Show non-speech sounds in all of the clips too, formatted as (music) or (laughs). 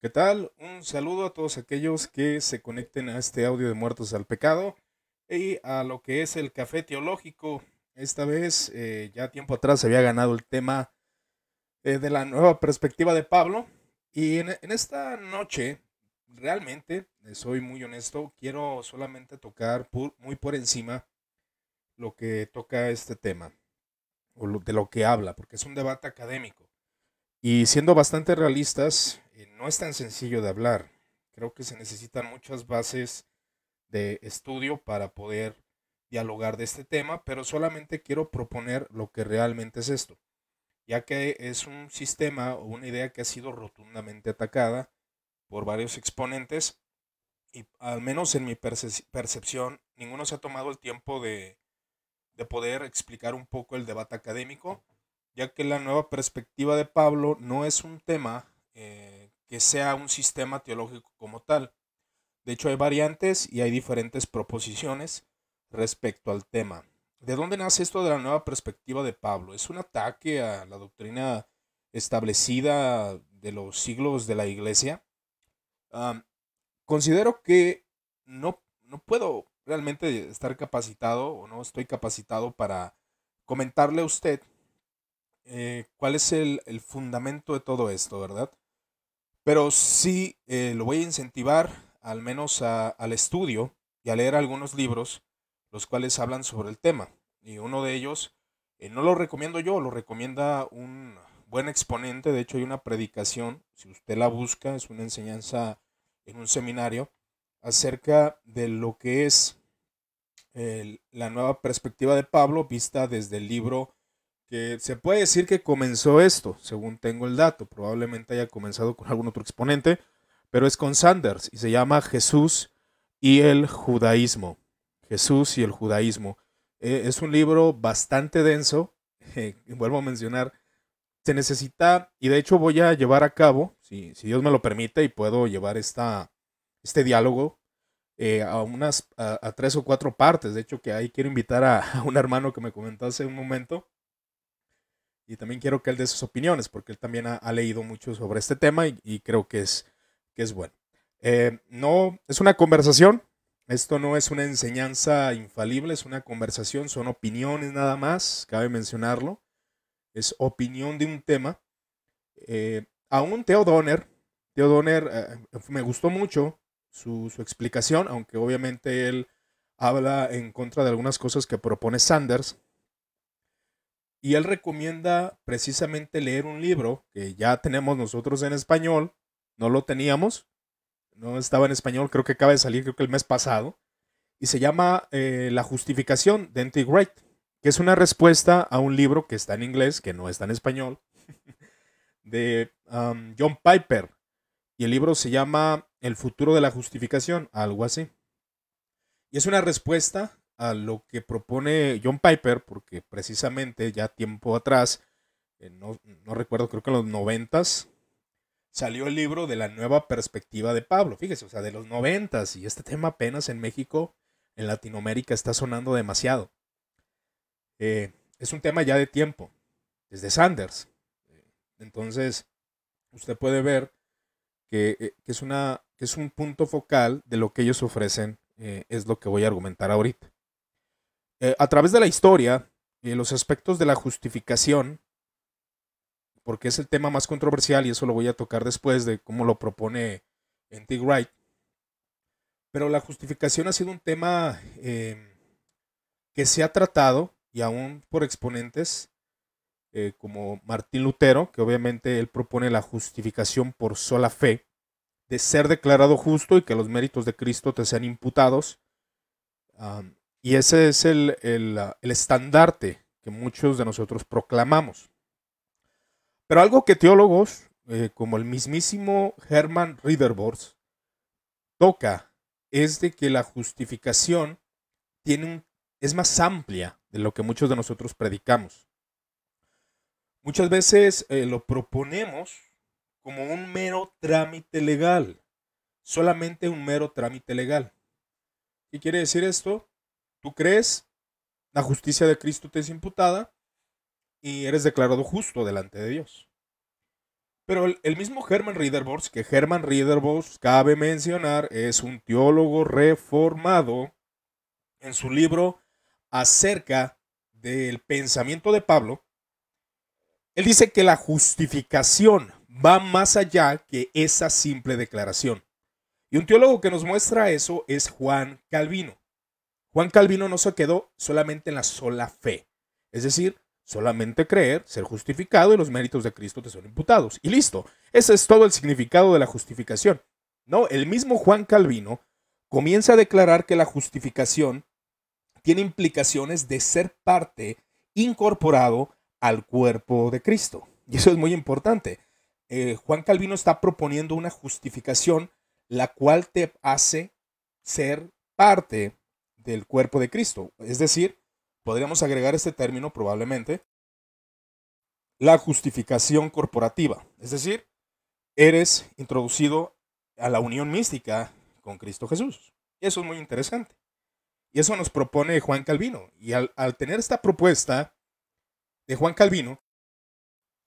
¿Qué tal? Un saludo a todos aquellos que se conecten a este audio de Muertos al Pecado y a lo que es el café teológico. Esta vez, eh, ya tiempo atrás, se había ganado el tema eh, de la nueva perspectiva de Pablo. Y en, esta noche, realmente, eh, soy muy honesto, quiero solamente tocar muy por encima lo que toca este tema, o de lo que habla, porque es un debate académico. Y siendo bastante realistas, eh, no es tan sencillo de hablar. Creo que se necesitan muchas bases de estudio para poder dialogar de este tema, pero solamente quiero proponer lo que realmente es esto, ya que es un sistema o una idea que ha sido rotundamente atacada por varios exponentes y al menos en mi perce- percepción, ninguno se ha tomado el tiempo de, de poder explicar un poco el debate académico ya que la nueva perspectiva de Pablo no es un tema eh, que sea un sistema teológico como tal. De hecho, hay variantes y hay diferentes proposiciones respecto al tema. ¿De dónde nace esto de la nueva perspectiva de Pablo? ¿Es un ataque a la doctrina establecida de los siglos de la iglesia? Considero que no, no puedo realmente estar capacitado o no estoy capacitado para comentarle a usted eh, cuál es el, el, fundamento de todo esto, ¿verdad? Pero sí eh, lo voy a incentivar al menos a, al estudio y a leer algunos libros, los cuales hablan sobre el tema. Y uno de ellos, eh, no lo recomiendo yo, lo recomienda un buen exponente, de hecho hay una predicación, si usted la busca, es una enseñanza en un seminario, acerca de lo que es la nueva perspectiva de Pablo vista desde el libro que se puede decir que comenzó esto, según tengo el dato, probablemente haya comenzado con algún otro exponente, pero es con Sanders y se llama Jesús y el judaísmo. Jesús y el judaísmo. Eh, es un libro bastante denso, (laughs) vuelvo a mencionar, se necesita, y de hecho voy a llevar a cabo, si, si Dios me lo permite, y puedo llevar esta, este diálogo eh, a unas, a, tres o cuatro partes, de hecho que ahí quiero invitar a, (laughs) a un hermano que me comentó hace un momento, y también quiero que él dé sus opiniones, porque él también ha, leído mucho sobre este tema y, creo que es, que es bueno. Eh, no, es una conversación, esto no es una enseñanza infalible, es una conversación, son opiniones nada más, cabe mencionarlo, es opinión de un tema. Eh, aún Theo Donner, Theo Donner eh, me gustó mucho su explicación, aunque obviamente él habla en contra de algunas cosas que propone Sanders, y él recomienda precisamente leer un libro que ya tenemos nosotros en español, no lo teníamos, no estaba en español, creo que acaba de salir, creo que el mes pasado, y se llama eh, La justificación de N.T. Wright, que es una respuesta a un libro que está en inglés, que no está en español, (laughs) de um, John Piper, y el libro se llama El futuro de la justificación, algo así. Y es una respuesta a lo que propone John Piper, porque precisamente ya tiempo atrás, no, no, recuerdo, creo que en los noventas, salió el libro de la nueva perspectiva de Pablo. Fíjese, o sea, de los noventas, y este tema apenas en México, en Latinoamérica, está sonando demasiado. Eh, es un tema ya de tiempo, desde Sanders. Entonces, usted puede ver que, eh, es, una, es un punto focal de lo que ellos ofrecen, eh, es lo que voy a argumentar ahorita. Eh, a través de la historia, eh, los aspectos de la justificación, porque es el tema más controversial y eso lo voy a tocar después de cómo lo propone N.T. Wright, pero la justificación ha sido un tema eh, que se ha tratado y aún por exponentes eh, como Martín Lutero, que obviamente él propone la justificación por sola fe, de ser declarado justo y que los méritos de Cristo te sean imputados. Y ese es el, el, el, estandarte que muchos de nosotros proclamamos. Pero algo que teólogos eh, como el mismísimo Hermann Ridderbos toca es de que la justificación tiene un, es más amplia de lo que muchos de nosotros predicamos. Muchas veces eh, lo proponemos como un mero trámite legal, solamente un mero trámite legal. ¿Qué quiere decir esto? Crees, la justicia de Cristo te es imputada y eres declarado justo delante de Dios. Pero el, mismo Hermann Riederbos, que Hermann Riederbos, cabe mencionar, es un teólogo reformado, en su libro acerca del pensamiento de Pablo, él dice que la justificación va más allá que esa simple declaración. Y un teólogo que nos muestra eso es Juan Calvino. Juan Calvino no se quedó solamente en la sola fe, es decir, Solamente creer, ser justificado y los méritos de Cristo te son imputados. Y listo. Ese es todo el significado de la justificación. No, el mismo Juan Calvino comienza a declarar que la justificación tiene implicaciones de ser parte incorporado al cuerpo de Cristo. Y eso es muy importante. Eh, Juan Calvino está proponiendo una justificación la cual te hace ser parte del cuerpo de Cristo. Es decir, podríamos agregar este término probablemente, la justificación corporativa. Es decir, eres introducido a la unión mística con Cristo Jesús. Y eso es muy interesante. Y eso nos propone Juan Calvino. Y al, al tener esta propuesta de Juan Calvino,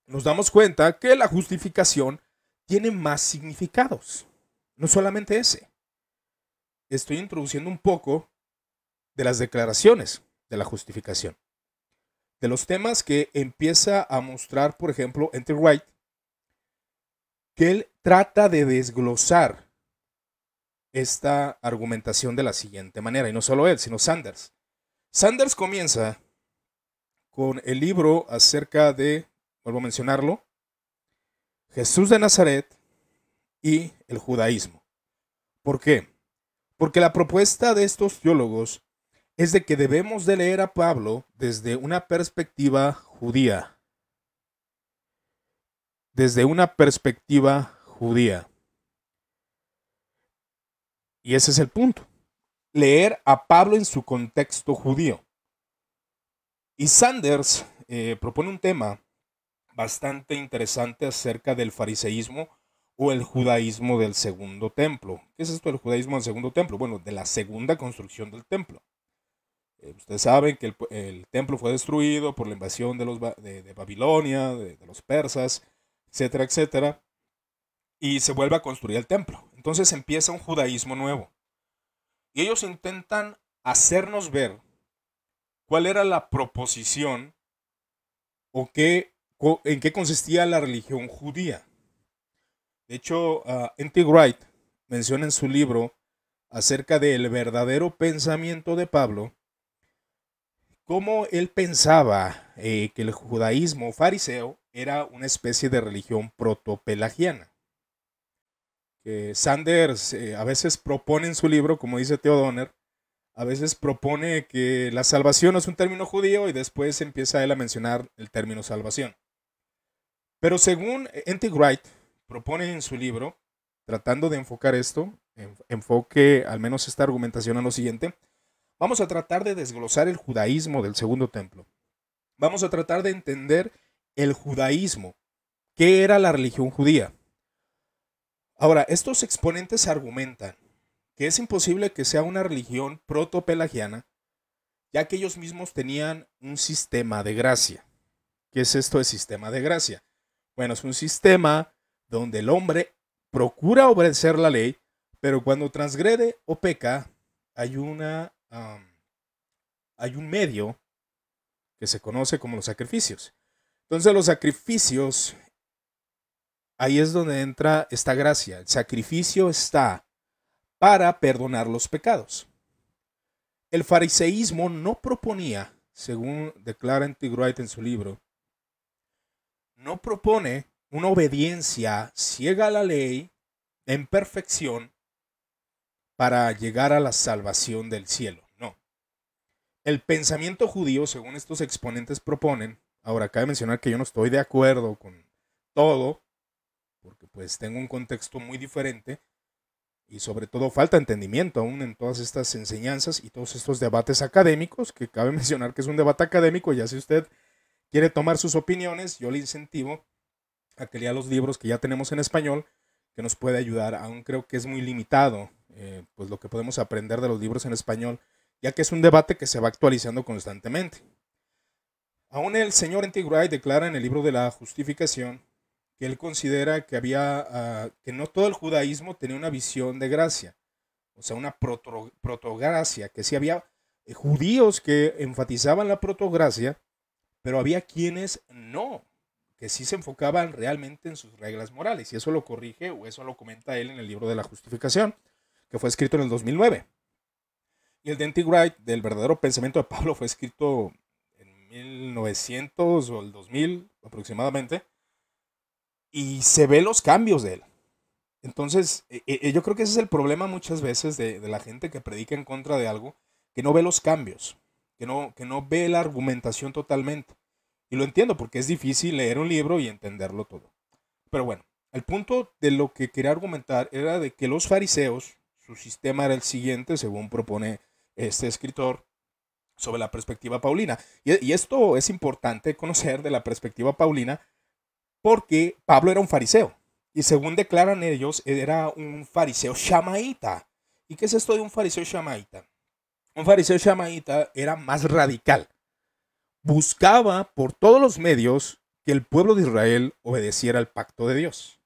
nos damos cuenta que la justificación tiene más significados. No solamente ese. Estoy introduciendo un poco de las declaraciones de la justificación. De los temas que empieza a mostrar, por ejemplo, Enter White, que él trata de desglosar esta argumentación de la siguiente manera, y no solo él, sino Sanders. Sanders comienza con el libro acerca de, vuelvo a mencionarlo, Jesús de Nazaret y el judaísmo. ¿Por qué? Porque la propuesta de estos teólogos es de que debemos de leer a Pablo desde una perspectiva judía. Desde una perspectiva judía. Y ese es el punto. Leer a Pablo en su contexto judío. Y Sanders eh, propone un tema bastante interesante acerca del fariseísmo o el judaísmo del segundo templo. ¿Qué es esto del judaísmo del segundo templo? Bueno, de la segunda construcción del templo. Eh, ustedes saben que el, templo fue destruido por la invasión de, los, de, Babilonia, de, los persas, etcétera, etcétera. Y se vuelve a construir el templo. Entonces empieza un judaísmo nuevo. Y ellos intentan hacernos ver cuál era la proposición o qué, en qué consistía la religión judía. De hecho, uh. Wright menciona en su libro acerca del verdadero pensamiento de Pablo cómo él pensaba eh, que el judaísmo fariseo era una especie de religión protopelagiana. Que Sanders eh, a veces propone en su libro, como dice Theodoner, a veces propone que la salvación es un término judío y después empieza él a mencionar el término salvación. Pero según N.T. Wright propone en su libro, tratando de enfocar esto, enfoque al menos esta argumentación a lo siguiente, Vamos a tratar de desglosar el judaísmo del segundo templo. Vamos a tratar de entender el judaísmo. ¿Qué era la religión judía? Ahora, estos exponentes argumentan que es imposible que sea una religión protopelagiana, ya que ellos mismos tenían un sistema de gracia. ¿Qué es esto de sistema de gracia? Bueno, es un sistema donde el hombre procura obedecer la ley, pero cuando transgrede o peca, hay una hay un medio que se conoce como los sacrificios. Entonces los sacrificios, ahí es donde entra esta gracia. El sacrificio está para perdonar los pecados. El fariseísmo no proponía, según declara Antigruait en su libro, no propone una obediencia ciega a la ley en perfección para llegar a la salvación del cielo. El pensamiento judío, según estos exponentes proponen, ahora cabe mencionar que yo no estoy de acuerdo con todo, porque pues tengo un contexto muy diferente y sobre todo falta entendimiento aún en todas estas enseñanzas y todos estos debates académicos, que cabe (laughs) mencionar que es un debate académico, ya si usted quiere tomar sus opiniones, yo le incentivo a que lea los libros que ya tenemos en español, que nos puede ayudar, aún creo que es muy limitado eh, pues lo que podemos aprender de los libros en español, ya que es un debate que se va actualizando constantemente. Aún el señor Antigray declara en el libro de la justificación que él considera que había, ah, que no todo el judaísmo tenía una visión de gracia, o sea, una proto, protogracia, que sí había eh, judíos que enfatizaban la protogracia, pero había quienes no, que sí se enfocaban realmente en sus reglas morales, y eso lo corrige o eso lo comenta él en el libro de la justificación, que fue escrito en el 2009. Y el de Wright, del verdadero pensamiento de Pablo, fue escrito en 1900 o el 2000 aproximadamente, y se ve los cambios de él. Entonces, e, e, yo creo que ese es el problema muchas veces de, la gente que predica en contra de algo, que no ve los cambios, que no, que no ve la argumentación totalmente. Y lo entiendo porque es difícil leer un libro y entenderlo todo. Pero bueno, el punto de lo que quería argumentar era de que los fariseos, su sistema era el siguiente, según propone este escritor, sobre la perspectiva paulina. y esto es importante conocer de la perspectiva paulina porque Pablo era un fariseo. Y según declaran ellos, era un fariseo shamaíta. ¿Y qué es esto de un fariseo shamaíta? Un fariseo shamaíta era más radical. Buscaba por todos los medios que el pueblo de Israel obedeciera al pacto de Dios,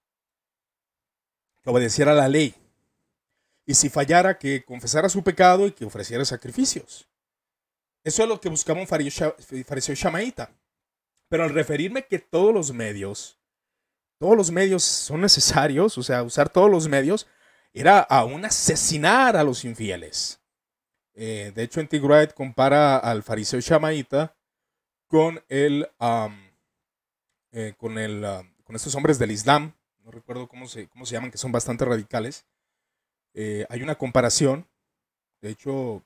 que obedeciera la ley. Y si fallara, que confesara su pecado y que ofreciera sacrificios. Eso es lo que buscaba un fariseo shamaíta. Pero al referirme que todos los medios, todos los medios son necesarios, o sea, usar todos los medios, era aún asesinar a los infieles. Eh, de hecho, en Tigruet compara al fariseo Shamaíta con el, eh, con el, con estos hombres del Islam, no recuerdo cómo se, cómo se llaman, que son bastante radicales. Eh, hay una comparación, de hecho,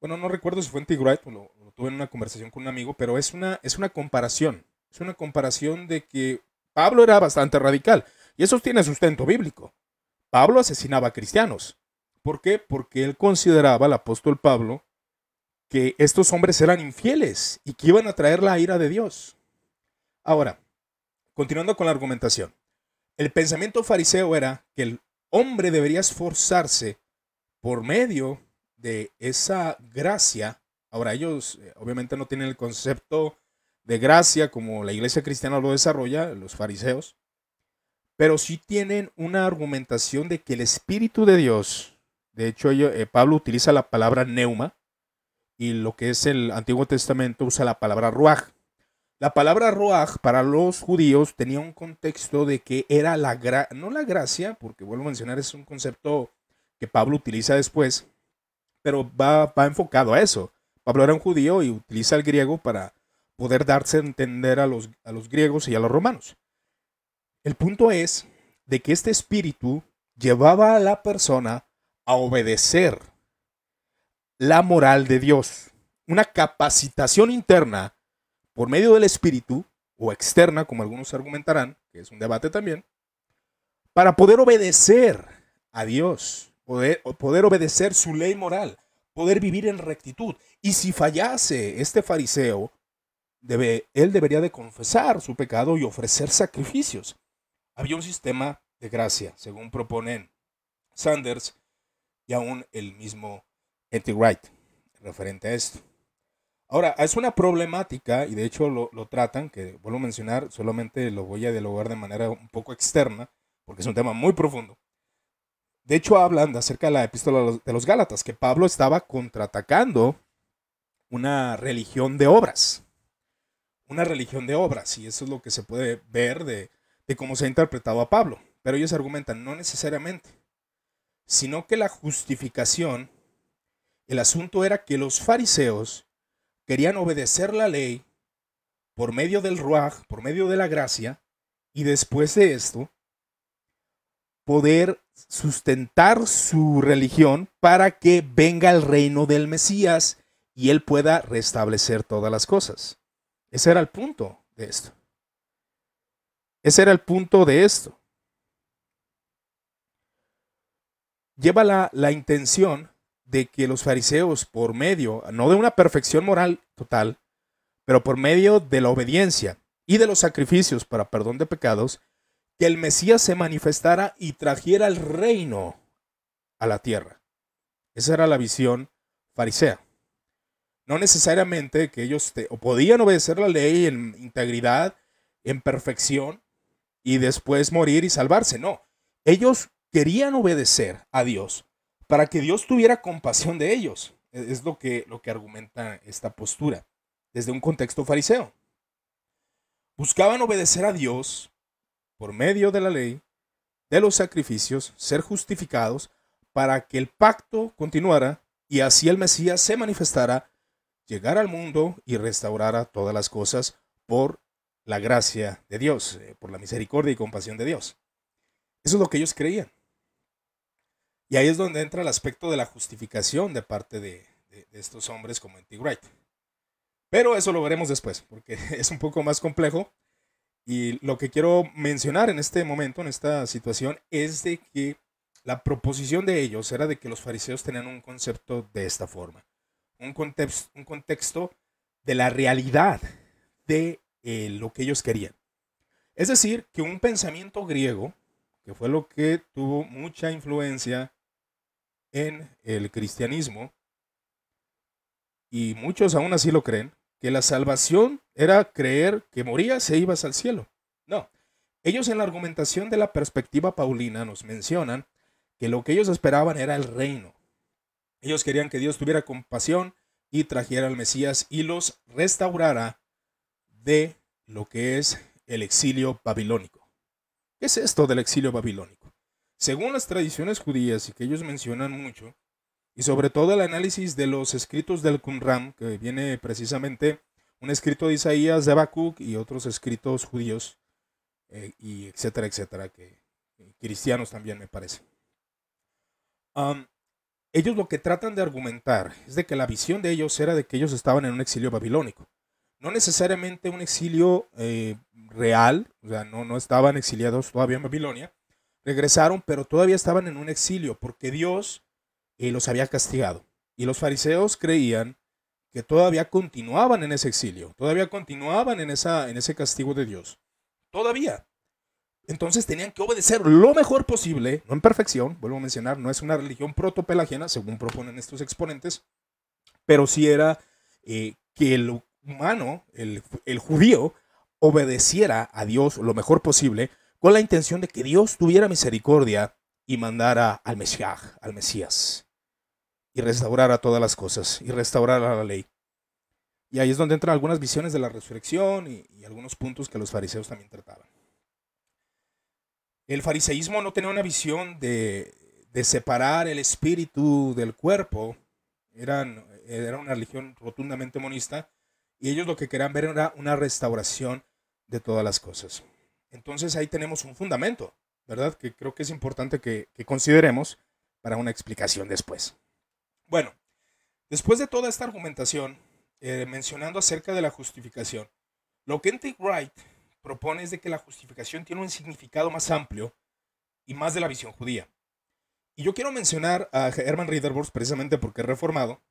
bueno, no recuerdo si fue en Tigruet, lo, tuve en una conversación con un amigo, pero es una, es una comparación. Es una comparación de que Pablo era bastante radical. Y eso tiene sustento bíblico. Pablo asesinaba a cristianos. ¿Por qué? Porque él consideraba, el apóstol Pablo, que estos hombres eran infieles y que iban a traer la ira de Dios. Ahora, continuando con la argumentación. El pensamiento fariseo era que el hombre debería esforzarse por medio de esa gracia Ahora, ellos eh, obviamente no tienen el concepto de gracia como la iglesia cristiana lo desarrolla, los fariseos, pero sí tienen una argumentación de que el Espíritu de Dios, de hecho eh, Pablo utiliza la palabra neuma y lo que es el Antiguo Testamento usa la palabra ruach. La palabra ruach para los judíos tenía un contexto de que era la gracia, no la gracia, porque vuelvo a mencionar, es un concepto que Pablo utiliza después, pero va, va enfocado a eso. Pablo era un judío y utiliza el griego para poder darse a entender a los, a los griegos y a los romanos. El punto es de que este espíritu llevaba a la persona a obedecer la moral de Dios, una capacitación interna por medio del espíritu o externa, como algunos argumentarán, que es un debate también, para poder obedecer a Dios, poder, poder obedecer su ley moral, poder vivir en rectitud. Y si fallase este fariseo, debe, él debería de confesar su pecado y ofrecer sacrificios. Había un sistema de gracia, según proponen Sanders y aún el mismo Etty Wright, referente a esto. Ahora, es una problemática, y de hecho lo, tratan, que vuelvo a mencionar, solamente lo voy a dialogar de manera un poco externa, porque es un tema muy profundo. De hecho, hablan acerca de la epístola de los Gálatas, que Pablo estaba contraatacando una religión de obras. Una religión de obras, y eso es lo que se puede ver de, de cómo se ha interpretado a Pablo. Pero ellos argumentan, no necesariamente, sino que la justificación, el asunto era que los fariseos querían obedecer la ley por medio del ruaj, por medio de la gracia, y después de esto, poder sustentar su religión para que venga el reino del Mesías y él pueda restablecer todas las cosas. Ese era el punto de esto. Ese era el punto de esto. Lleva la, la intención de que los fariseos, por medio, no de una perfección moral total, pero por medio de la obediencia y de los sacrificios para perdón de pecados, que el Mesías se manifestara y trajera el reino a la tierra. Esa era la visión farisea. No necesariamente que ellos podían obedecer la ley en integridad, en perfección, y después morir y salvarse. No, ellos querían obedecer a Dios para que Dios tuviera compasión de ellos. E, es lo que, lo que argumenta esta postura desde un contexto fariseo. Buscaban obedecer a Dios por medio de la ley, de los sacrificios, ser justificados para que el pacto continuara y así el Mesías se manifestara, llegara al mundo y restaurara todas las cosas por la gracia de Dios, eh, por la misericordia y compasión de Dios. Eso es lo que ellos creían. Y ahí es donde entra el aspecto de la justificación de parte de, estos hombres como. Wright. Pero eso lo veremos después, porque (laughs) es un poco más complejo. Y lo que quiero mencionar en este momento, en esta situación, es de que la proposición de ellos era de que los fariseos tenían un concepto de esta forma. Un contexto, un contexto de la realidad de eh, lo que ellos querían. Es decir, que un pensamiento griego, que fue lo que tuvo mucha influencia en el cristianismo, y muchos aún así lo creen, que la salvación era creer que morías e ibas al cielo. No, ellos en la argumentación de la perspectiva paulina nos mencionan que lo que ellos esperaban era el reino. Ellos querían que Dios tuviera compasión y trajera al Mesías y los restaurara de lo que es el exilio babilónico. ¿Qué es esto del exilio babilónico? Según las tradiciones judías y que ellos mencionan mucho, y sobre todo el análisis de los escritos del Qumran, que viene precisamente un escrito de Isaías, de Habacuc y otros escritos judíos, eh, y etcétera, etcétera, que cristianos también me parece. ellos lo que tratan de argumentar es de que la visión de ellos era de que ellos estaban en un exilio babilónico. No necesariamente un exilio eh, real, o sea, no, no estaban exiliados todavía en Babilonia, regresaron, pero todavía estaban en un exilio porque Dios eh, los había castigado. Y los fariseos creían que todavía continuaban en ese exilio, todavía continuaban en, esa, en ese castigo de Dios. Todavía. Entonces tenían que obedecer lo mejor posible, no en perfección, vuelvo a mencionar, no es una religión protopelagiana, según proponen estos exponentes, pero sí era eh, que el humano, el, el judío, obedeciera a Dios lo mejor posible, con la intención de que Dios tuviera misericordia y mandara al Mesías, al Mesías, y restaurara todas las cosas, y restaurara la ley. Y ahí es donde entran algunas visiones de la resurrección y, algunos puntos que los fariseos también trataban. El fariseísmo no tenía una visión de, separar el espíritu del cuerpo, Eran, era una religión rotundamente monista, y ellos lo que querían ver era una restauración de todas las cosas. Entonces ahí tenemos un fundamento, ¿verdad? Que creo que es importante que, consideremos para una explicación después. Bueno, después de toda esta argumentación, eh, mencionando acerca de la justificación, lo que N.T. Wright propone es de que la justificación tiene un significado más amplio y más de la visión judía. Y yo quiero mencionar a Herman Ridderbos precisamente porque es reformado.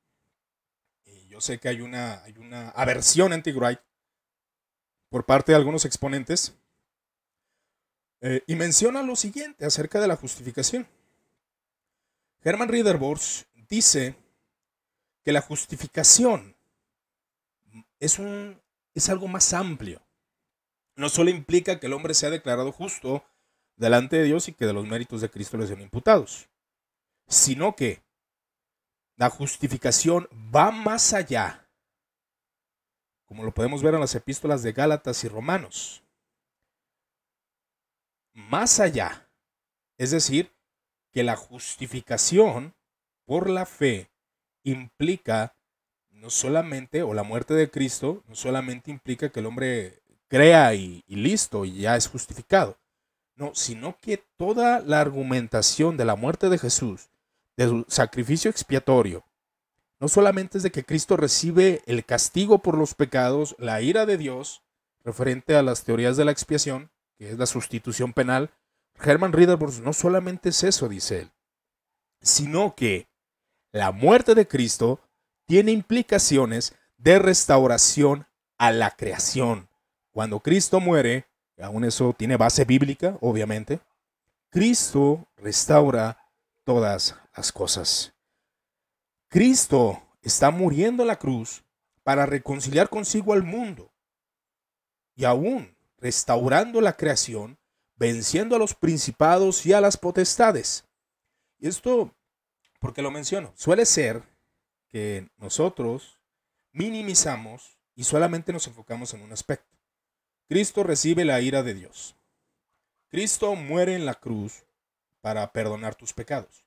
Y yo sé que hay una, aversión anti Wright por parte de algunos exponentes eh, y menciona lo siguiente acerca de la justificación. Hermann Riederbors dice que la justificación es, un, es algo más amplio. No solo implica que el hombre sea declarado justo delante de Dios y que de los méritos de Cristo le sean imputados, sino que la justificación va más allá, como lo podemos ver en las epístolas de Gálatas y Romanos más allá. Es decir, que la justificación por la fe implica no solamente, o la muerte de Cristo, no solamente implica que el hombre crea y, listo, y ya es justificado. No, sino que toda la argumentación de la muerte de Jesús, de su sacrificio expiatorio, no solamente es de que Cristo recibe el castigo por los pecados, la ira de Dios, referente a las teorías de la expiación, es la sustitución penal, Herman Ridderbos no solamente es eso, dice él, sino que la muerte de Cristo tiene implicaciones de restauración a la creación. Cuando Cristo muere, aún eso tiene base bíblica, obviamente, Cristo restaura todas las cosas. Cristo está muriendo en la cruz para reconciliar consigo al mundo. Y aún restaurando la creación venciendo a los principados y a las potestades. Y esto, porque lo menciono, suele ser que nosotros minimizamos y solamente nos enfocamos en un aspecto. Cristo recibe la ira de Dios. Cristo muere en la cruz para perdonar tus pecados.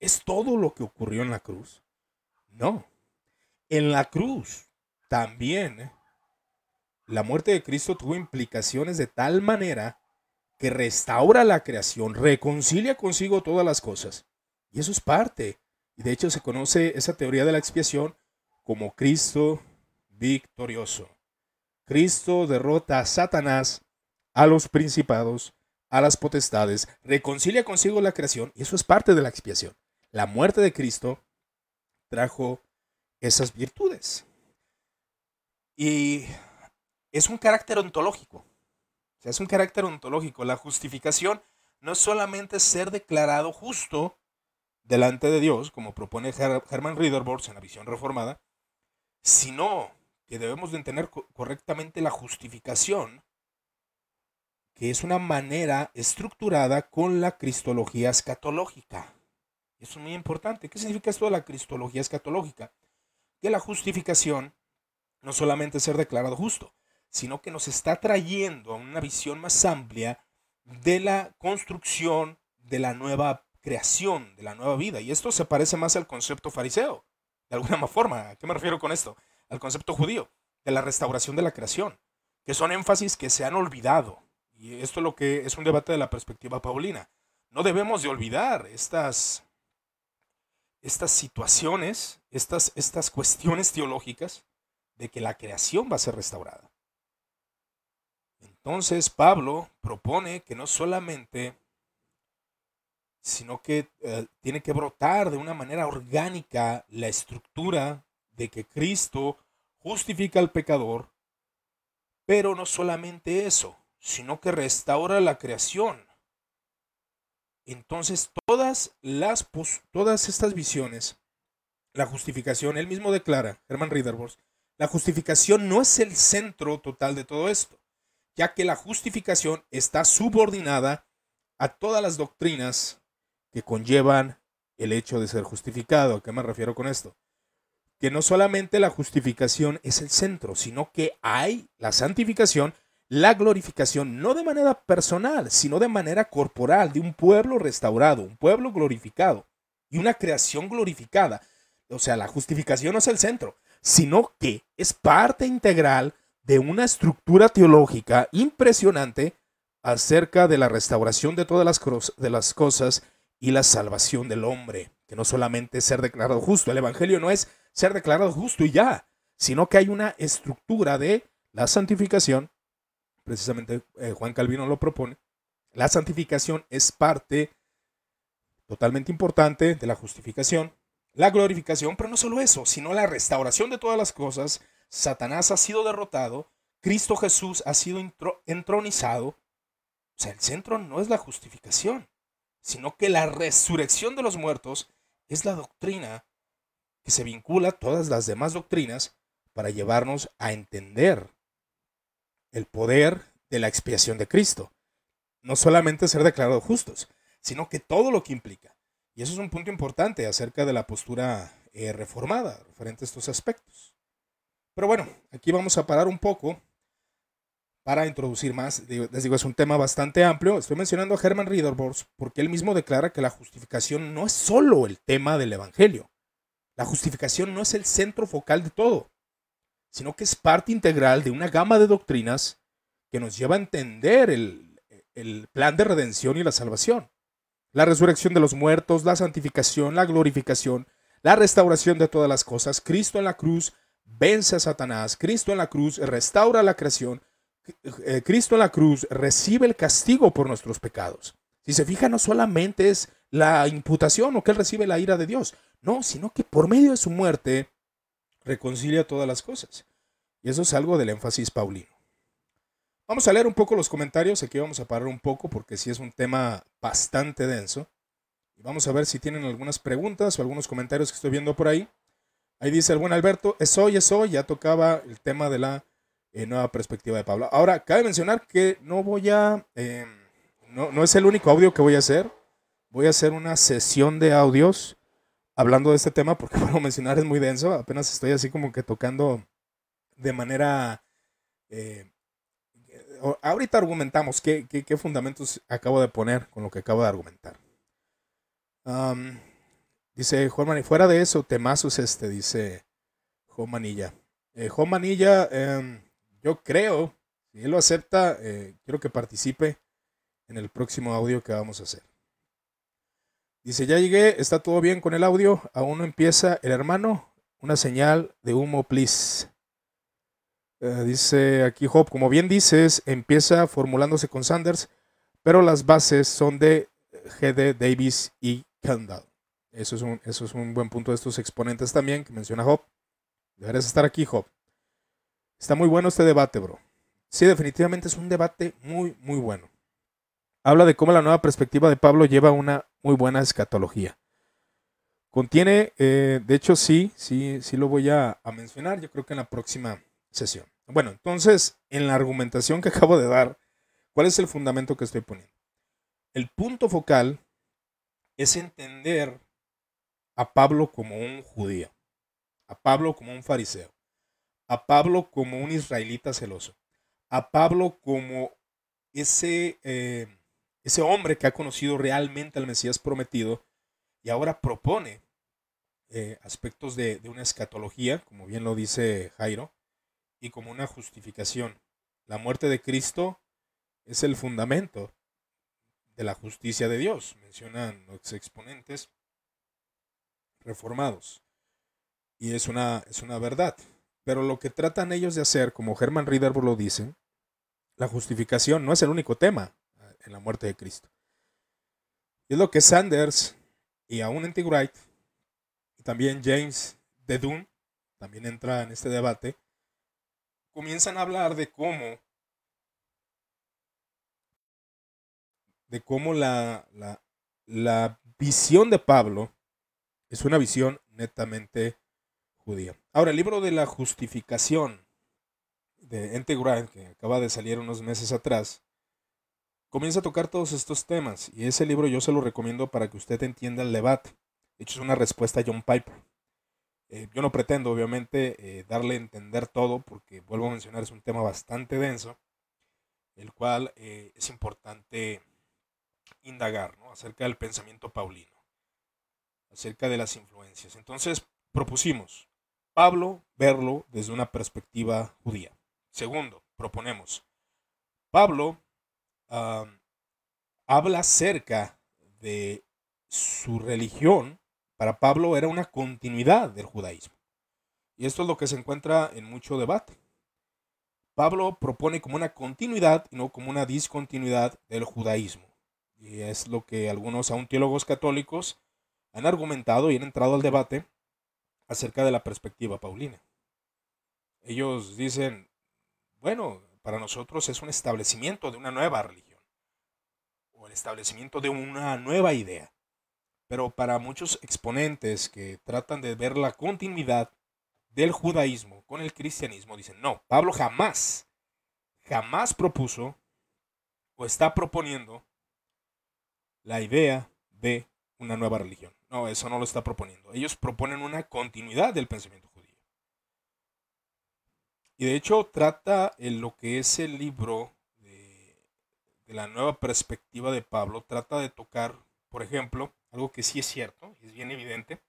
¿Es todo lo que ocurrió en la cruz? No. En la cruz también la muerte de Cristo tuvo implicaciones de tal manera que restaura la creación, reconcilia consigo todas las cosas. Y eso es parte. Y de hecho se conoce esa teoría de la expiación como Cristo victorioso. Cristo derrota a Satanás, a los principados, a las potestades, reconcilia consigo la creación y eso es parte de la expiación. La muerte de Cristo trajo esas virtudes. Y es un carácter ontológico. Es un carácter ontológico. La justificación no es solamente ser declarado justo delante de Dios, como propone Hermann Riederborg en la visión reformada, sino que debemos de entender correctamente la justificación, que es una manera estructurada con la cristología escatológica. Eso es muy importante. ¿Qué significa esto de la cristología escatológica? Que la justificación no solamente es ser declarado justo, sino que nos está trayendo a una visión más amplia de la construcción de la nueva creación, de la nueva vida. Y esto se parece más al concepto fariseo, de alguna (laughs) forma. ¿A qué me refiero con esto? Al concepto judío, de la restauración de la creación, que son énfasis que se han olvidado. Y esto es lo que es un debate de la perspectiva paulina. No debemos de olvidar estas, estas situaciones, estas, estas cuestiones teológicas de que la creación va a ser restaurada. Entonces Pablo propone que no solamente, sino que eh, tiene que brotar de una manera orgánica la estructura de que Cristo justifica al pecador, pero no solamente eso, sino que restaura la creación. Entonces todas las todas estas visiones, la justificación, él mismo declara, Herman Riederbos, la justificación no es el centro total de todo esto ya que la justificación está subordinada a todas las doctrinas que conllevan el hecho de ser justificado. ¿A qué me refiero con esto? Que no solamente la justificación es el centro, sino que hay la santificación, la glorificación, no de manera personal, sino de manera corporal, de un pueblo restaurado, un pueblo glorificado y una creación glorificada. O sea, la justificación no es el centro, sino que es parte integral de una estructura teológica impresionante acerca de la restauración de todas las, de las cosas y la salvación del hombre, que no solamente es ser declarado justo, el Evangelio no es ser declarado justo y ya, sino que hay una estructura de la santificación, precisamente eh, Juan Calvino lo propone, la santificación es parte totalmente importante de la justificación, la glorificación, pero no solo eso, sino la restauración de todas las cosas, Satanás ha sido derrotado, Cristo Jesús ha sido entronizado. O sea, el centro no es la justificación, sino que la resurrección de los muertos es la doctrina que se vincula a todas las demás doctrinas para llevarnos a entender el poder de la expiación de Cristo. No solamente ser declarados justos, sino que todo lo que implica. Y eso es un punto importante acerca de la postura eh, reformada referente a estos aspectos. Pero bueno, aquí vamos a parar un poco para introducir más. Les digo, es un tema bastante amplio. Estoy mencionando a Herman Riederbors porque él mismo declara que la justificación no es solo el tema del Evangelio. La justificación no es el centro focal de todo, sino que es parte integral de una gama de doctrinas que nos lleva a entender el, el plan de redención y la salvación. La resurrección de los muertos, la santificación, la glorificación, la restauración de todas las cosas, Cristo en la cruz, vence a Satanás, Cristo en la cruz restaura la creación, eh, Cristo en la cruz recibe el castigo por nuestros pecados. Si se fija, no solamente es la imputación o que Él recibe la ira de Dios, no, sino que por medio de su muerte reconcilia todas las cosas. Y eso es algo del énfasis paulino. Vamos a leer un poco los comentarios, aquí vamos a parar un poco porque sí es un tema bastante denso. Y vamos a ver si tienen algunas preguntas o algunos comentarios que estoy viendo por ahí. Ahí dice el buen Alberto, es hoy, es hoy, ya tocaba el tema de la eh, nueva perspectiva de Pablo. Ahora, cabe mencionar que no voy a, em, no, no es el único audio que voy a hacer. Voy a hacer una sesión de audios hablando de este tema porque, (laughs) bueno, mencionar es muy denso. Apenas estoy así como que tocando de manera... Eh, ahorita argumentamos qué, qué, fundamentos acabo de poner con lo que acabo de argumentar. Dice Juan Manilla, fuera de eso, temazos este, dice Juan Manilla. Eh, Juan Manilla, em, yo creo, si él lo acepta, eh, quiero que participe en el próximo audio que vamos a hacer. Dice, ya llegué, está todo bien con el audio, aún no empieza el hermano, una señal de humo, please. Eh, dice aquí Job, como bien dices, empieza formulándose con Sanders, pero las bases son de GD, Davis y Kendall. Eso es, un, eso es un buen punto de estos exponentes también que menciona Job. Deberías estar aquí, Job. Está muy bueno este debate, bro. Sí, definitivamente es un debate muy, muy bueno. Habla de cómo la nueva perspectiva de Pablo lleva una muy buena escatología. Contiene, eh, de hecho sí, sí, sí lo voy a mencionar, yo creo que en la próxima sesión. Bueno, entonces, en la argumentación que (laughs) acabo de dar, ¿cuál es el fundamento que estoy poniendo? El punto focal es entender a Pablo como un judío, a Pablo como un fariseo, a Pablo como un israelita celoso, a Pablo como ese, eh, ese hombre que ha conocido realmente al Mesías prometido y ahora propone eh, aspectos de, de, una escatología, como bien lo dice Jairo, y como una justificación. La muerte de Cristo es el fundamento de la justicia de Dios, mencionan los exponentes reformados. Y es una, es una verdad. Pero lo que tratan ellos de hacer, como Herman Ridderburg lo dice, la justificación no es el único tema en la muerte de Cristo. Y es lo que Sanders y aún N.T. Wright y también James de Dunn también entra en este debate, comienzan a hablar de cómo de cómo la, la, la visión de Pablo es una visión netamente judía. Ahora, el libro de la justificación de Ente que acaba de salir unos meses atrás, comienza a tocar todos estos temas. Y ese libro yo se lo recomiendo para que usted entienda el debate. De hecho, es una respuesta a John Piper. Eh, yo no pretendo, obviamente, eh, darle a entender todo, porque vuelvo a mencionar, es un tema bastante denso, el cual eh, es importante indagar acerca del pensamiento paulino, acerca de las influencias. Entonces, propusimos Pablo verlo desde una perspectiva judía. Segundo, proponemos Pablo habla acerca de su religión para Pablo era una continuidad del judaísmo. Y esto es lo que se encuentra en mucho debate. Pablo propone como una continuidad y no como una discontinuidad del judaísmo. Y es lo que algunos, aún teólogos católicos, han argumentado y han entrado al debate acerca de la perspectiva paulina. Ellos dicen, bueno, para nosotros es un establecimiento de una nueva religión o el establecimiento de una nueva idea. Pero para muchos exponentes que tratan de ver la continuidad del judaísmo con el cristianismo, dicen, no, Pablo jamás, jamás propuso o está proponiendo la idea de una nueva religión. No, eso no lo está proponiendo. Ellos proponen una continuidad del pensamiento judío. Y de hecho trata en lo que es el libro de, de la nueva perspectiva de Pablo, trata de tocar, por ejemplo, algo que sí es cierto, es bien evidente,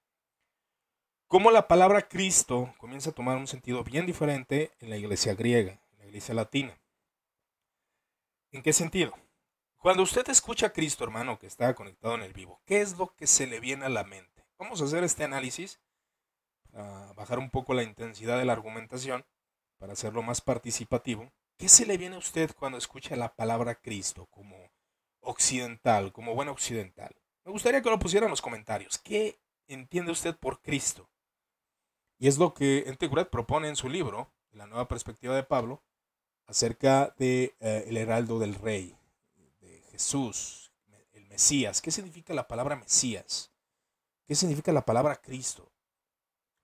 cómo la palabra Cristo comienza a tomar un sentido bien diferente en la iglesia griega, en la iglesia latina. ¿En qué sentido? Cuando usted escucha a Cristo, hermano, que está conectado en el vivo, ¿qué es lo que se le viene a la mente? Vamos a hacer este análisis para bajar un poco la intensidad de la argumentación, para hacerlo más participativo. ¿Qué se le viene a usted cuando escucha la palabra Cristo como occidental, como buen occidental? Me gustaría que lo pusiera en los comentarios. ¿Qué entiende usted por Cristo? Y es lo que Entegret propone en su libro, La nueva perspectiva de Pablo, acerca de eh, el heraldo del rey, Jesús, el Mesías. ¿Qué significa la palabra Mesías? ¿Qué significa la palabra Cristo?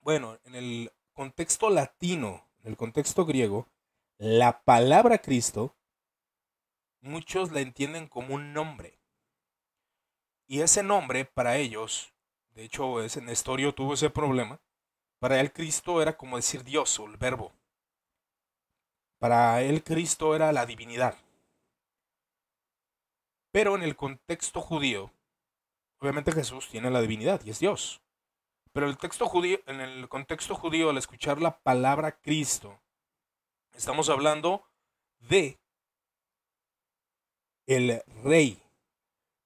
Bueno, en el contexto latino, en el contexto griego, la palabra Cristo muchos la entienden como un nombre. Y ese nombre para ellos, de hecho, ese Nestorio tuvo ese problema, para él Cristo era como decir Dios o el verbo. Para él Cristo era la divinidad. Pero en el contexto judío, obviamente Jesús tiene la divinidad y es Dios. Pero el texto judío, en el contexto judío, al escuchar la palabra Cristo, estamos hablando de el rey,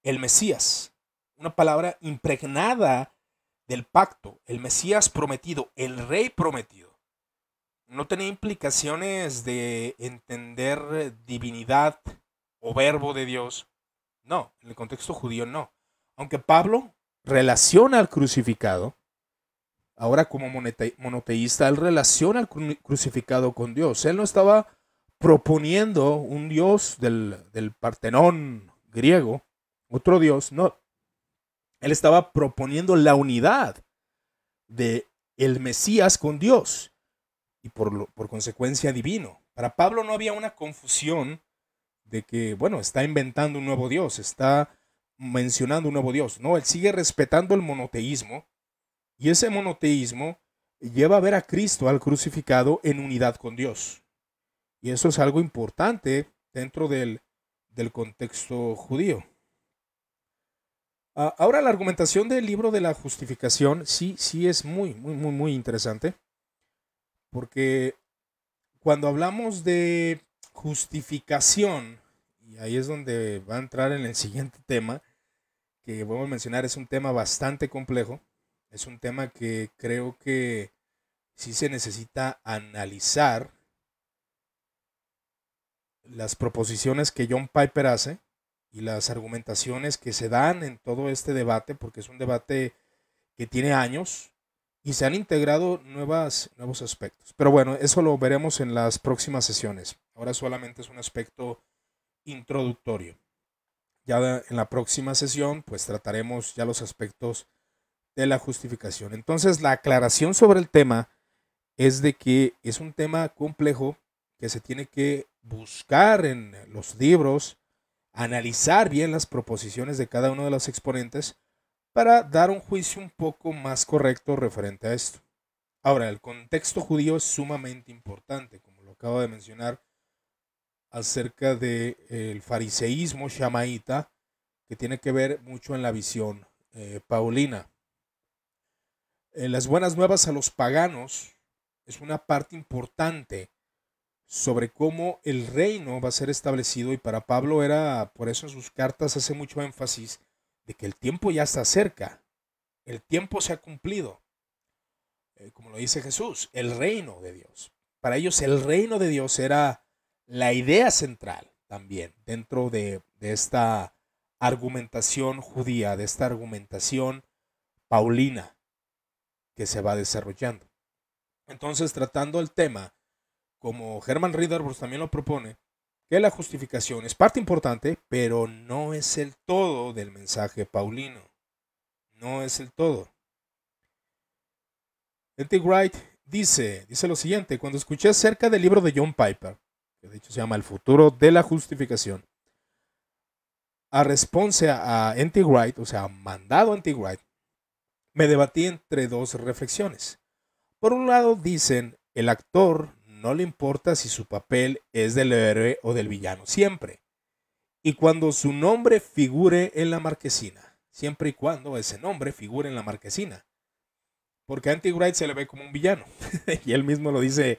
el Mesías, una palabra impregnada del pacto, el Mesías prometido, el rey prometido. No tenía implicaciones de entender divinidad o verbo de Dios. No, en el contexto judío no. Aunque Pablo relaciona al crucificado, ahora como monoteísta, él relaciona al crucificado con Dios. Él no estaba proponiendo un Dios del, del Partenón griego, otro Dios, no. Él estaba proponiendo la unidad de el Mesías con Dios y por, por consecuencia divino. Para Pablo no había una confusión de que, bueno, está inventando un nuevo Dios, está mencionando un nuevo Dios. No, él sigue respetando el monoteísmo y ese monoteísmo lleva a ver a Cristo al crucificado en unidad con Dios. Y eso es algo importante dentro del, del contexto judío. Ah, ahora la argumentación del libro de la justificación sí, sí es muy, muy, muy, muy interesante. Porque cuando hablamos de justificación, ahí es donde va a entrar en el siguiente (laughs) tema, que voy a mencionar, es un tema bastante complejo. Es un tema que creo que sí se necesita analizar las proposiciones que John Piper hace y las argumentaciones que se dan en todo este debate, porque es un debate que tiene años y se han integrado nuevas, nuevos aspectos. Pero bueno, eso lo veremos en las próximas sesiones. Ahora solamente es un aspecto introductorio. Ya en la próxima sesión, pues trataremos ya los aspectos de la justificación. Entonces, la aclaración sobre el tema es de que es un tema complejo que se tiene que buscar en los libros, analizar bien las proposiciones de cada uno de los exponentes para dar un juicio un poco más correcto referente a esto. Ahora, el contexto judío es sumamente importante, como lo acabo de mencionar, acerca del el fariseísmo shamaíta, que tiene que ver mucho en la visión eh, paulina. Eh, las buenas nuevas a los paganos es una parte importante sobre cómo el reino va a ser establecido y para Pablo era, por eso en sus cartas hace mucho énfasis de que el tiempo ya está cerca, el tiempo se ha cumplido, eh, como lo dice Jesús, el reino de Dios. Para ellos el reino de Dios era la idea central también dentro de, esta argumentación judía, de esta argumentación paulina que se va desarrollando. Entonces, tratando el tema como Herman Ridderbos también lo propone, que la justificación es parte importante, pero no es el todo del mensaje paulino. No es el todo. N.T. Wright dice, dice lo siguiente, cuando escuché acerca del libro de John Piper, que de hecho se llama El futuro de la justificación, a response a N.T. Wright, o sea, mandado a N.T. Wright, me debatí entre dos reflexiones. Por un lado dicen, el actor no le importa si su papel es del héroe o del villano, siempre. Y cuando su nombre figure en la marquesina, siempre y cuando ese nombre figure en la marquesina. Porque a Anti Wright se le ve como un villano. (laughs) y él mismo lo dice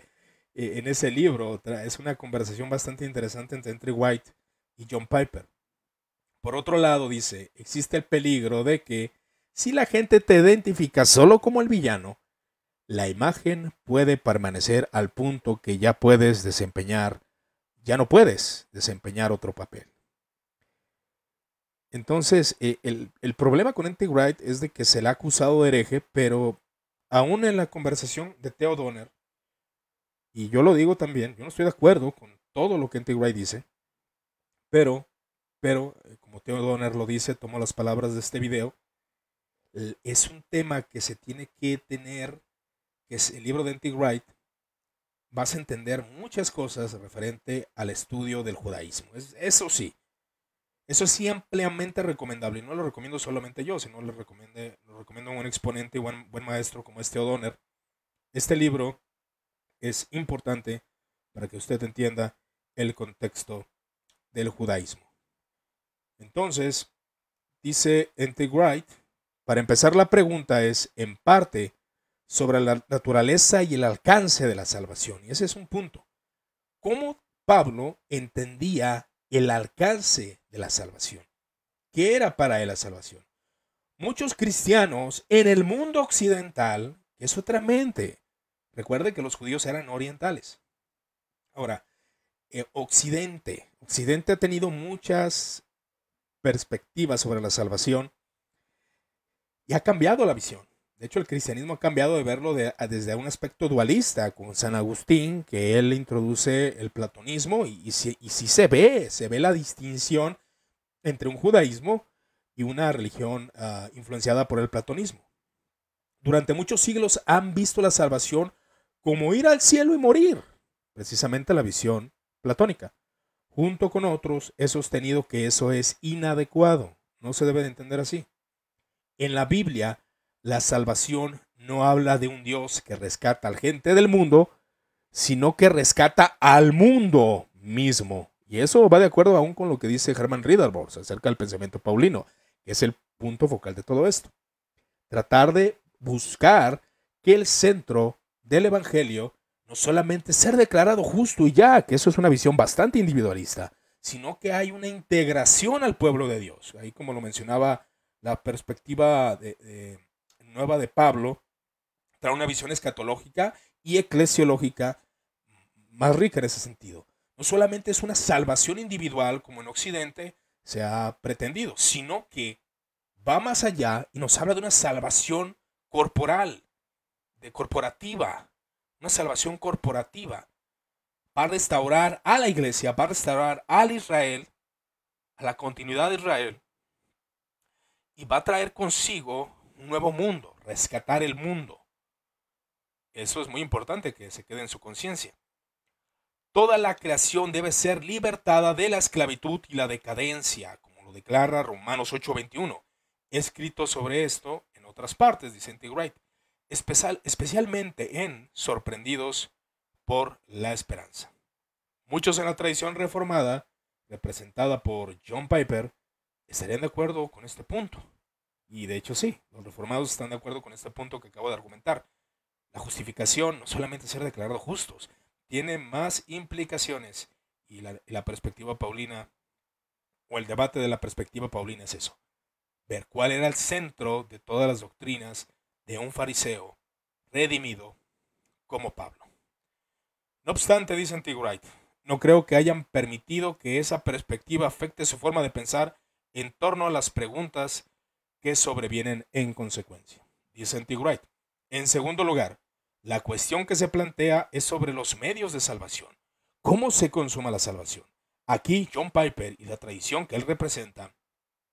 eh, en ese libro. Es una conversación bastante interesante entre Anti White y John Piper. Por otro lado, dice, existe el peligro de que si la gente te identifica solo como el villano, la imagen puede permanecer al punto que ya puedes desempeñar, ya no puedes desempeñar otro papel. Entonces, eh, el, problema con N.T. Wright es de que se le ha acusado de hereje, pero aún en la conversación de Theo Donner, y yo lo digo también, yo no estoy de acuerdo con todo lo que N.T. Wright dice, pero, pero, eh, como Theo Donner lo dice, tomo las palabras de este video, es un tema que se tiene que tener que es el libro de N.T. Wright, vas a entender muchas cosas referente al estudio del judaísmo. eso sí, eso es ampliamente recomendable y no lo recomiendo solamente yo, sino lo, lo recomiendo a un exponente y buen, buen maestro como este O'Donnell. Este libro es importante para que usted entienda el contexto del judaísmo. Entonces, dice Wright, para empezar la pregunta es, en parte, sobre la naturaleza y el alcance de la salvación. Y ese es un punto. ¿Cómo Pablo entendía el alcance de la salvación? ¿Qué era para él la salvación? Muchos cristianos en el mundo occidental, que es otra mente, recuerde que los judíos eran orientales. Ahora, eh, Occidente, Occidente ha tenido muchas perspectivas sobre la salvación y ha cambiado la visión. De hecho, el cristianismo ha cambiado de verlo desde un aspecto dualista, con San Agustín, que él introduce el platonismo, y, y, sí, se ve, se ve la distinción entre un judaísmo y una religión ah, influenciada por el platonismo. Durante muchos siglos han visto la salvación como ir al cielo y morir, precisamente la visión platónica. Junto con otros he sostenido que eso es inadecuado, no se debe de entender así. En la Biblia, la salvación no habla de un Dios que rescata a la gente del mundo, sino que rescata al mundo mismo. Y eso va de acuerdo aún con lo que dice Herman Ridderbos acerca del pensamiento paulino, que es el punto focal de todo esto. Tratar de buscar que el centro del Evangelio no solamente ser declarado justo y ya, que eso es una visión bastante individualista, sino que hay una integración al pueblo de Dios. Ahí como lo mencionaba la perspectiva nueva de Pablo, trae una visión escatológica y eclesiológica más rica en ese sentido. No solamente es una salvación individual como en Occidente se ha pretendido, sino que va más allá y nos habla de una salvación corporal, corporativa, una salvación corporativa. Va a restaurar a la iglesia, va a restaurar al Israel, a la continuidad de Israel, y va a traer consigo un nuevo mundo, rescatar el mundo. Eso es muy importante que se quede en su conciencia. Toda la creación debe ser libertada de la esclavitud y la decadencia, como lo declara Romanos 8:21. Escrito sobre esto en otras partes, dice. Wright especial, especialmente en Sorprendidos por la Esperanza. Muchos en la tradición reformada, representada por John Piper, estarían de acuerdo con este punto. Y de hecho sí, los reformados están de acuerdo con este punto que acabo de argumentar. La justificación, no solamente ser declarados justos, tiene más implicaciones. Y la, la perspectiva paulina, o el debate de la perspectiva paulina es eso. Ver cuál era el centro de todas las doctrinas de un fariseo redimido como Pablo. No obstante, dice Antigright, no creo que hayan permitido que esa perspectiva afecte su forma de pensar en torno a las preguntas que sobrevienen en consecuencia. Dice Antigright. En segundo lugar, la cuestión que se plantea es sobre los medios de salvación. ¿Cómo se consuma la salvación? Aquí John Piper y la tradición que él representa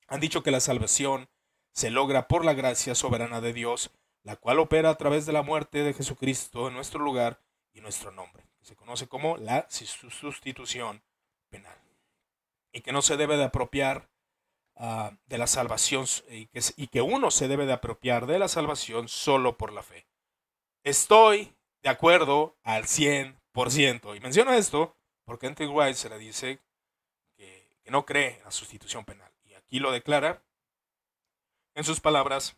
han dicho que la salvación se logra por la gracia soberana de Dios la cual opera a través de la muerte de Jesucristo en nuestro lugar y nuestro nombre, que se conoce como la sustitución penal, y que no se debe de apropiar uh, de la salvación y que, y que uno se debe de apropiar de la salvación solo por la fe. Estoy de acuerdo al 100%. Y menciono esto porque Anthony White se le dice que, que no cree en la sustitución penal. Y aquí lo declara en sus palabras,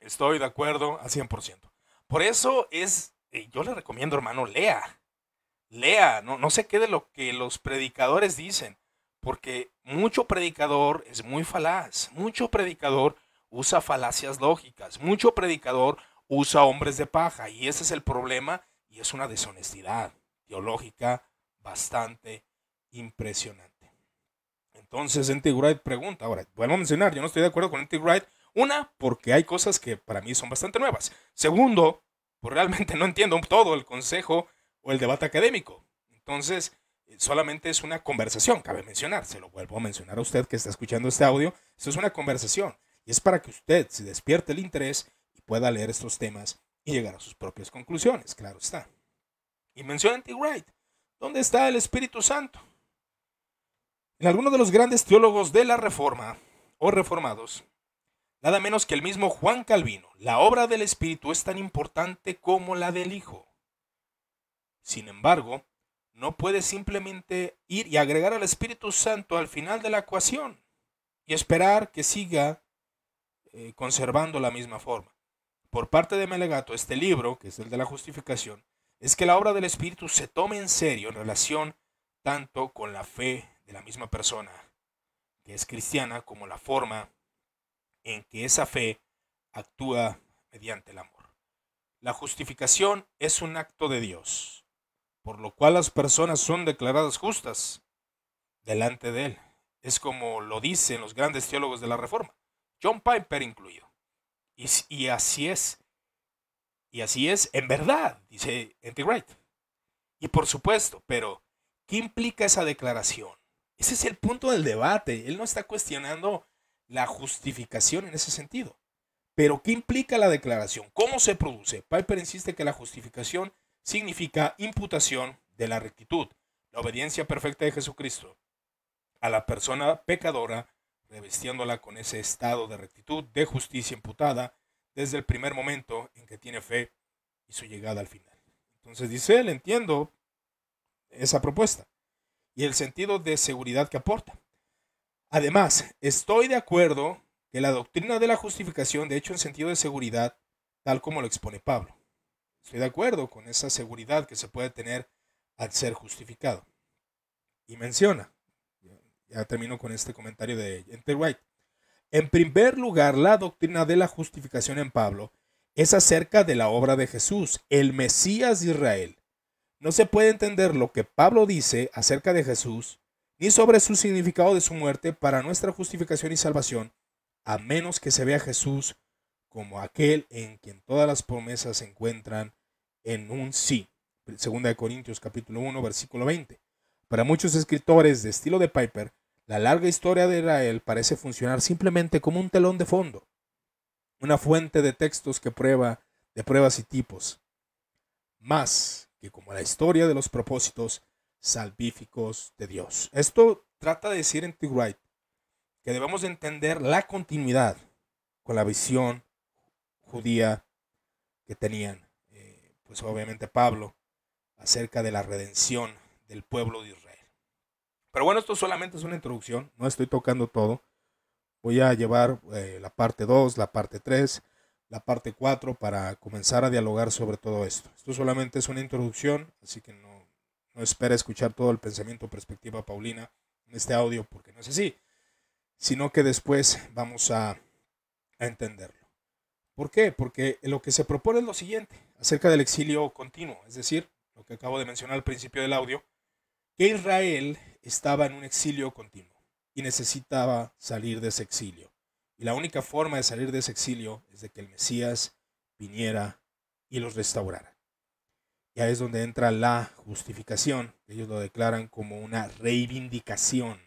Estoy de acuerdo al 100%. Por eso es, eh, yo le recomiendo, hermano, lea. Lea, no, no se quede lo que los predicadores dicen, porque mucho predicador es muy falaz, mucho predicador usa falacias lógicas, mucho predicador usa hombres de paja, y ese es el problema, y es una deshonestidad teológica bastante impresionante. Entonces, N.T. Wright pregunta, ahora, vuelvo a mencionar, yo no estoy de acuerdo con N.T. Wright una, porque hay cosas que para mí son bastante nuevas. Segundo, pues realmente no entiendo todo el consejo o el debate académico. Entonces, eh, solamente es una conversación, cabe mencionar. Se lo vuelvo a mencionar a usted que está escuchando este audio. Esto es una conversación. Y es para que usted se despierte el interés y pueda leer estos temas y llegar a sus propias conclusiones, claro está. Y menciona T. Wright, ¿dónde está el Espíritu Santo? En algunos de los grandes teólogos de la Reforma o reformados, nada menos que el mismo Juan Calvino, la obra del Espíritu es tan importante como la del Hijo. Sin embargo, no puede simplemente ir y agregar al Espíritu Santo al final de la ecuación y esperar que siga eh, conservando la misma forma. Por parte de Melegato, este libro, que es el de la justificación, es que la obra del Espíritu se tome en serio en relación tanto con la fe de la misma persona, que es cristiana, como la forma en que esa fe actúa mediante el amor. La justificación es un acto de Dios, por lo cual las personas son declaradas justas delante de Él. Es como lo dicen los grandes teólogos de la Reforma, John Piper incluido. Y, así es. Y así es, en verdad, dice N.T. Wright. Y por supuesto, pero, ¿qué implica esa declaración? Ese es el punto del debate. Él no está cuestionando la justificación en ese sentido. Pero, ¿qué implica la declaración? ¿Cómo se produce? Piper insiste que la justificación significa imputación de la rectitud, la obediencia perfecta de Jesucristo a la persona pecadora, revestiéndola con ese estado de rectitud, de justicia imputada, desde el primer momento en que tiene fe y su llegada al final. Entonces dice él, entiendo esa propuesta y el sentido de seguridad que aporta. Además, estoy de acuerdo que la doctrina de la justificación, de hecho, en sentido de seguridad, tal como lo expone Pablo. Estoy de acuerdo con esa seguridad que se puede tener al ser justificado. Y menciona, ya termino con este comentario de Enter White. En primer lugar, la doctrina de la justificación en Pablo es acerca de la obra de Jesús, el Mesías de Israel. No se puede entender lo que Pablo dice acerca de Jesús, ni sobre su significado de su muerte para nuestra justificación y salvación, a menos que se vea Jesús como aquel en quien todas las promesas se encuentran en un sí. Segunda de Corintios capítulo 1 versículo 20. Para muchos escritores de estilo de Piper, la larga historia de Israel parece funcionar simplemente como un telón de fondo, una fuente de textos que prueba de pruebas y tipos, más que como la historia de los propósitos salvíficos de Dios. Esto trata de decir en T. Wright que debemos entender la continuidad con la visión judía que tenían, eh, pues obviamente Pablo, acerca de la redención del pueblo de Israel. Pero bueno, esto solamente es una introducción, no estoy tocando todo. Voy a llevar eh, la parte 2, la parte 3, la parte 4 para comenzar a dialogar sobre todo esto. Esto solamente es una introducción, así que no, no espera escuchar todo el pensamiento perspectiva paulina en este audio, porque no es así, sino que después vamos a, a entenderlo. ¿Por qué? Porque lo que se propone es lo siguiente, acerca del exilio continuo, es decir, lo que acabo de mencionar al principio del audio, que Israel estaba en un exilio continuo y necesitaba salir de ese exilio. Y la única forma de salir de ese exilio es de que el Mesías viniera y los restaurara. Y ahí es donde entra la justificación. Ellos lo declaran como una reivindicación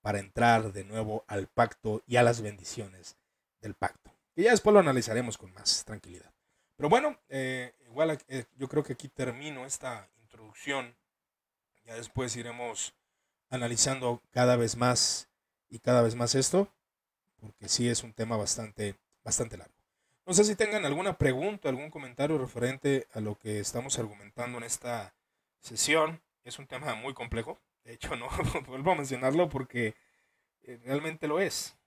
para entrar de nuevo al pacto y a las bendiciones del pacto. Y ya después lo analizaremos con más tranquilidad. Pero bueno, eh, igual eh, yo creo que aquí termino esta introducción. Ya después iremos analizando cada vez más y cada vez más esto, porque sí es un tema bastante, bastante largo. No sé si tengan alguna pregunta, algún comentario referente a lo que estamos argumentando en esta sesión. Es un tema muy complejo. De hecho, (laughs) no vuelvo a mencionarlo porque eh, realmente lo es.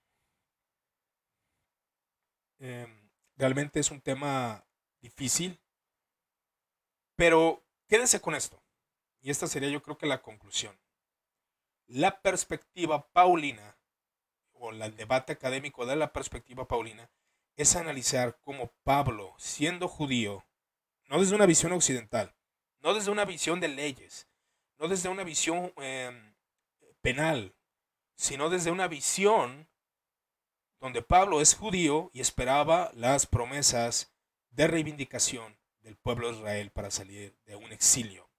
Em, realmente es un tema difícil. Pero quédense con esto. Y esta sería yo creo que la conclusión la perspectiva paulina, o el debate académico de la perspectiva paulina, es analizar cómo Pablo, siendo judío, no desde una visión occidental, no desde una visión de leyes, no desde una visión em, penal, sino desde una visión donde Pablo es judío y esperaba las promesas de reivindicación del pueblo de Israel para salir de un exilio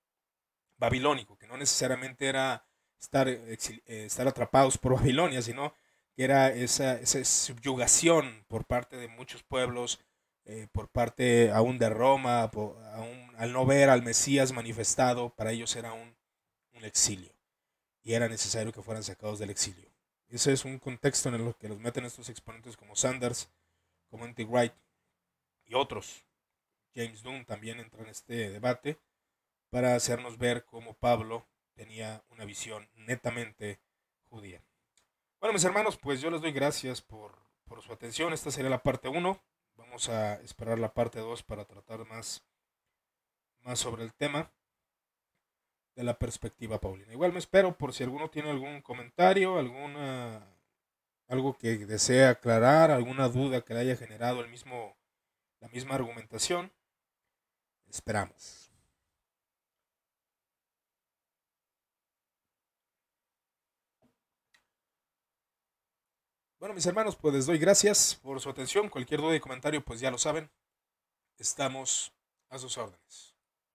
babilónico, que no necesariamente era estar, eh, estar atrapados por (laughs) Babilonia, sino que era esa, esa subyugación por parte de muchos pueblos eh, por parte aún de Roma, aún, al no ver al Mesías manifestado, para ellos era un, un exilio y era necesario que fueran sacados del exilio. Ese es un contexto en el que los meten estos exponentes como Sanders, como Andy Wright y otros. James Dunn también entra en este debate para hacernos ver cómo Pablo tenía una visión netamente judía. Bueno, mis hermanos, pues yo les doy gracias por, su atención. Esta sería la parte 1. Vamos a esperar la parte 2 para tratar más, más sobre el tema de la perspectiva paulina. Igual me espero por si alguno tiene algún comentario, alguna algo que desea aclarar, alguna duda que le haya generado el mismo la misma argumentación. Esperamos. Bueno, mis hermanos, pues les doy gracias por su atención. Cualquier duda y comentario, pues ya lo saben. Estamos a sus órdenes.